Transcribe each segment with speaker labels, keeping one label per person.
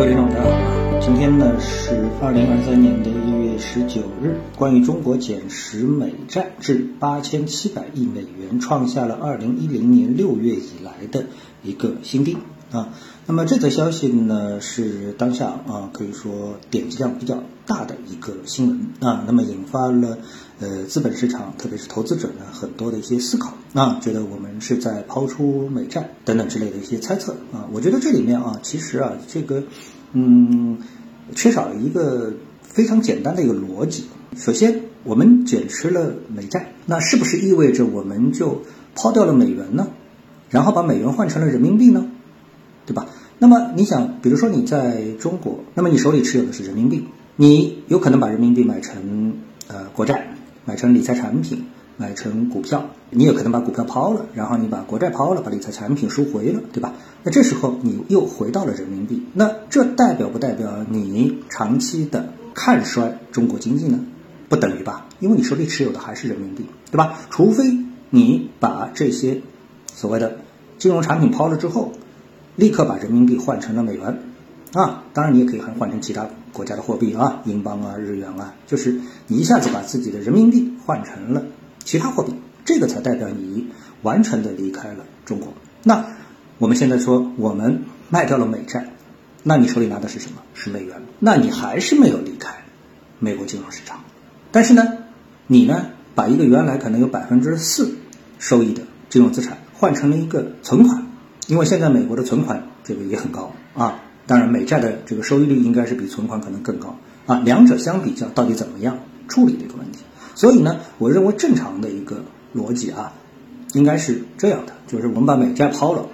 Speaker 1: 各位听众，大家好！今天呢是二零二三年的一月十九日，关于中国减持美债至八千七百亿美元，创下了二零一零年六月以来的一个新低啊。那么这则消息呢是当下啊可以说点击量比较大的一个新闻啊，那么引发了呃资本市场，特别是投资者呢很多的一些思考啊，觉得我们是在抛出美债等等之类的一些猜测啊。我觉得这里面啊其实啊这个嗯缺少了一个非常简单的一个逻辑。首先，我们减持了美债，那是不是意味着我们就抛掉了美元呢？然后把美元换成了人民币呢？对吧？那么你想，比如说你在中国，那么你手里持有的是人民币，你有可能把人民币买成呃国债，买成理财产品，买成股票，你也可能把股票抛了，然后你把国债抛了，把理财产品赎回了，对吧？那这时候你又回到了人民币，那这代表不代表你长期的看衰中国经济呢？不等于吧？因为你手里持有的还是人民币，对吧？除非你把这些所谓的金融产品抛了之后。立刻把人民币换成了美元，啊，当然你也可以还换成其他国家的货币啊，英镑啊、日元啊，就是你一下子把自己的人民币换成了其他货币，这个才代表你完全的离开了中国。那我们现在说我们卖掉了美债，那你手里拿的是什么？是美元，那你还是没有离开美国金融市场。但是呢，你呢把一个原来可能有百分之四收益的金融资产换成了一个存款。因为现在美国的存款这个也很高啊，当然美债的这个收益率应该是比存款可能更高啊，两者相比较到底怎么样处理这个问题？所以呢，我认为正常的一个逻辑啊，应该是这样的，就是我们把美债抛了，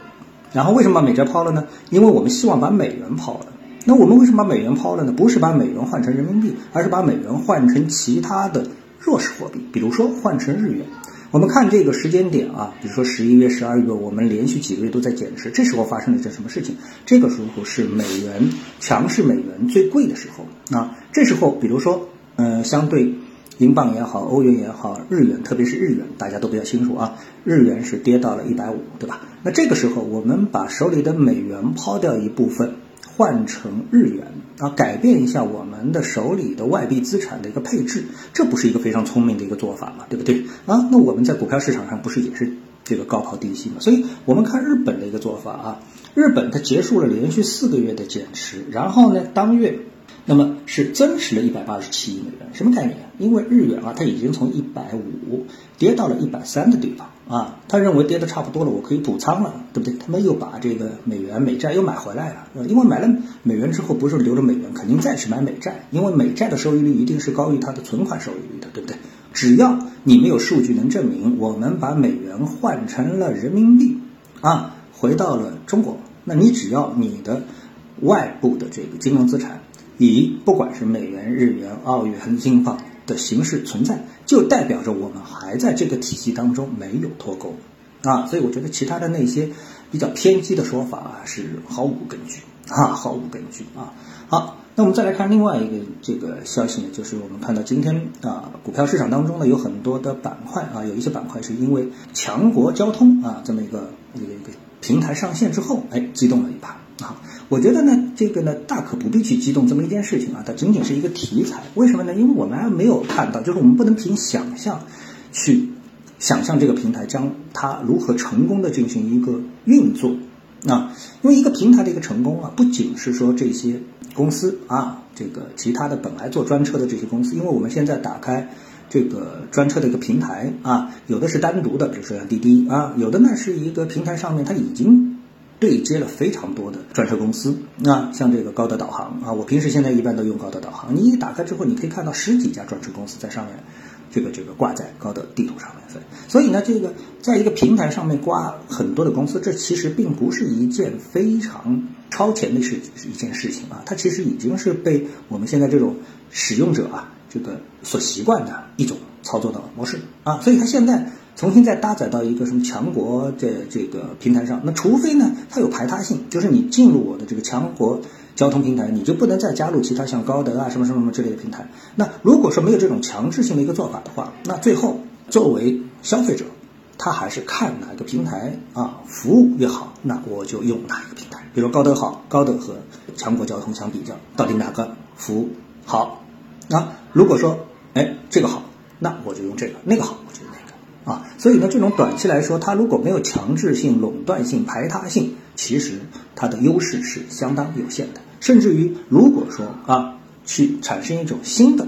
Speaker 1: 然后为什么把美债抛了呢？因为我们希望把美元抛了。那我们为什么把美元抛了呢？不是把美元换成人民币，而是把美元换成其他的弱势货币，比如说换成日元。我们看这个时间点啊，比如说十一月、十二月，我们连续几个月都在减持，这时候发生了一件什么事情？这个时候是美元强势美元最贵的时候啊。这时候，比如说，呃，相对英镑也好，欧元也好，日元，特别是日元，大家都比较清楚啊，日元是跌到了一百五，对吧？那这个时候，我们把手里的美元抛掉一部分。换成日元啊，改变一下我们的手里的外币资产的一个配置，这不是一个非常聪明的一个做法嘛，对不对啊？那我们在股票市场上不是也是这个高抛低吸嘛？所以我们看日本的一个做法啊，日本它结束了连续四个月的减持，然后呢，当月。那么是增持了一百八十七亿美元，什么概念？因为日元啊，它已经从一百五跌到了一百三的地方啊，他认为跌的差不多了，我可以补仓了，对不对？他们又把这个美元美债又买回来了，因为买了美元之后，不是留着美元，肯定再去买美债，因为美债的收益率一定是高于它的存款收益率的，对不对？只要你没有数据能证明我们把美元换成了人民币啊，回到了中国，那你只要你的外部的这个金融资产。以不管是美元、日元、澳元、英镑的形式存在，就代表着我们还在这个体系当中没有脱钩啊！所以我觉得其他的那些比较偏激的说法啊是毫无根据啊，毫无根据啊！好，那我们再来看另外一个这个消息呢，就是我们看到今天啊，股票市场当中呢有很多的板块啊，有一些板块是因为强国交通啊这么一个一个一个平台上线之后，哎，激动了一把。啊，我觉得呢，这个呢，大可不必去激动这么一件事情啊，它仅仅是一个题材。为什么呢？因为我们还没有看到，就是我们不能凭想象去想象这个平台将它如何成功的进行一个运作啊。因为一个平台的一个成功啊，不仅是说这些公司啊，这个其他的本来做专车的这些公司，因为我们现在打开这个专车的一个平台啊，有的是单独的，比如说像滴滴啊，有的呢是一个平台上面它已经。对接了非常多的专车公司啊，像这个高德导航啊，我平时现在一般都用高德导航。你一打开之后，你可以看到十几家专车公司在上面，这个这个挂在高德地图上面。所以呢，这个在一个平台上面挂很多的公司，这其实并不是一件非常超前的事一件事情啊，它其实已经是被我们现在这种使用者啊，这个所习惯的一种操作的模式啊，所以它现在。重新再搭载到一个什么强国这这个平台上，那除非呢，它有排他性，就是你进入我的这个强国交通平台，你就不能再加入其他像高德啊什么什么什么之类的平台。那如果说没有这种强制性的一个做法的话，那最后作为消费者他还是看哪个平台啊服务越好，那我就用哪一个平台。比如高德好，高德和强国交通相比较，到底哪个服务好？那如果说哎这个好，那我就用这个；那个好，我就用那个啊。所以呢，这种短期来说，它如果没有强制性、垄断性、排他性，其实它的优势是相当有限的。甚至于，如果说啊去产生一种新的。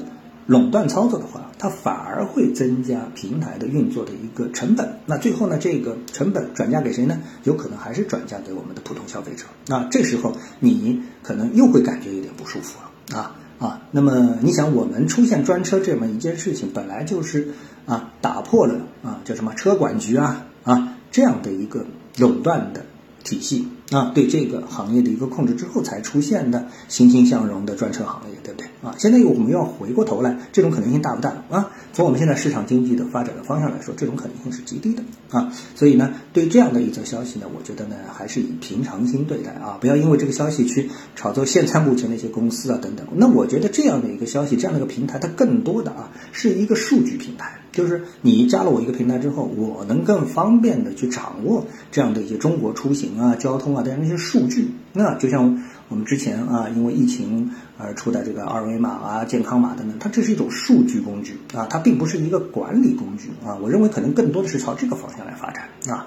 Speaker 1: 垄断操作的话，它反而会增加平台的运作的一个成本。那最后呢，这个成本转嫁给谁呢？有可能还是转嫁给我们的普通消费者。那这时候你可能又会感觉有点不舒服了啊啊！那么你想，我们出现专车这么一件事情，本来就是啊打破了啊叫什么车管局啊啊这样的一个垄断的体系。啊，对这个行业的一个控制之后才出现的欣欣向荣的专车行业，对不对？啊，现在我们要回过头来，这种可能性大不大啊？从我们现在市场经济的发展的方向来说，这种可能性是极低的啊。所以呢，对这样的一则消息呢，我觉得呢，还是以平常心对待啊，不要因为这个消息去炒作现在目前的一些公司啊等等。那我觉得这样的一个消息，这样的一个平台，它更多的啊是一个数据平台。就是你加了我一个平台之后，我能更方便的去掌握这样的一些中国出行啊、交通啊的一些数据。那就像我们之前啊，因为疫情而出的这个二维码啊、健康码等等，它这是一种数据工具啊，它并不是一个管理工具啊。我认为可能更多的是朝这个方向来发展啊。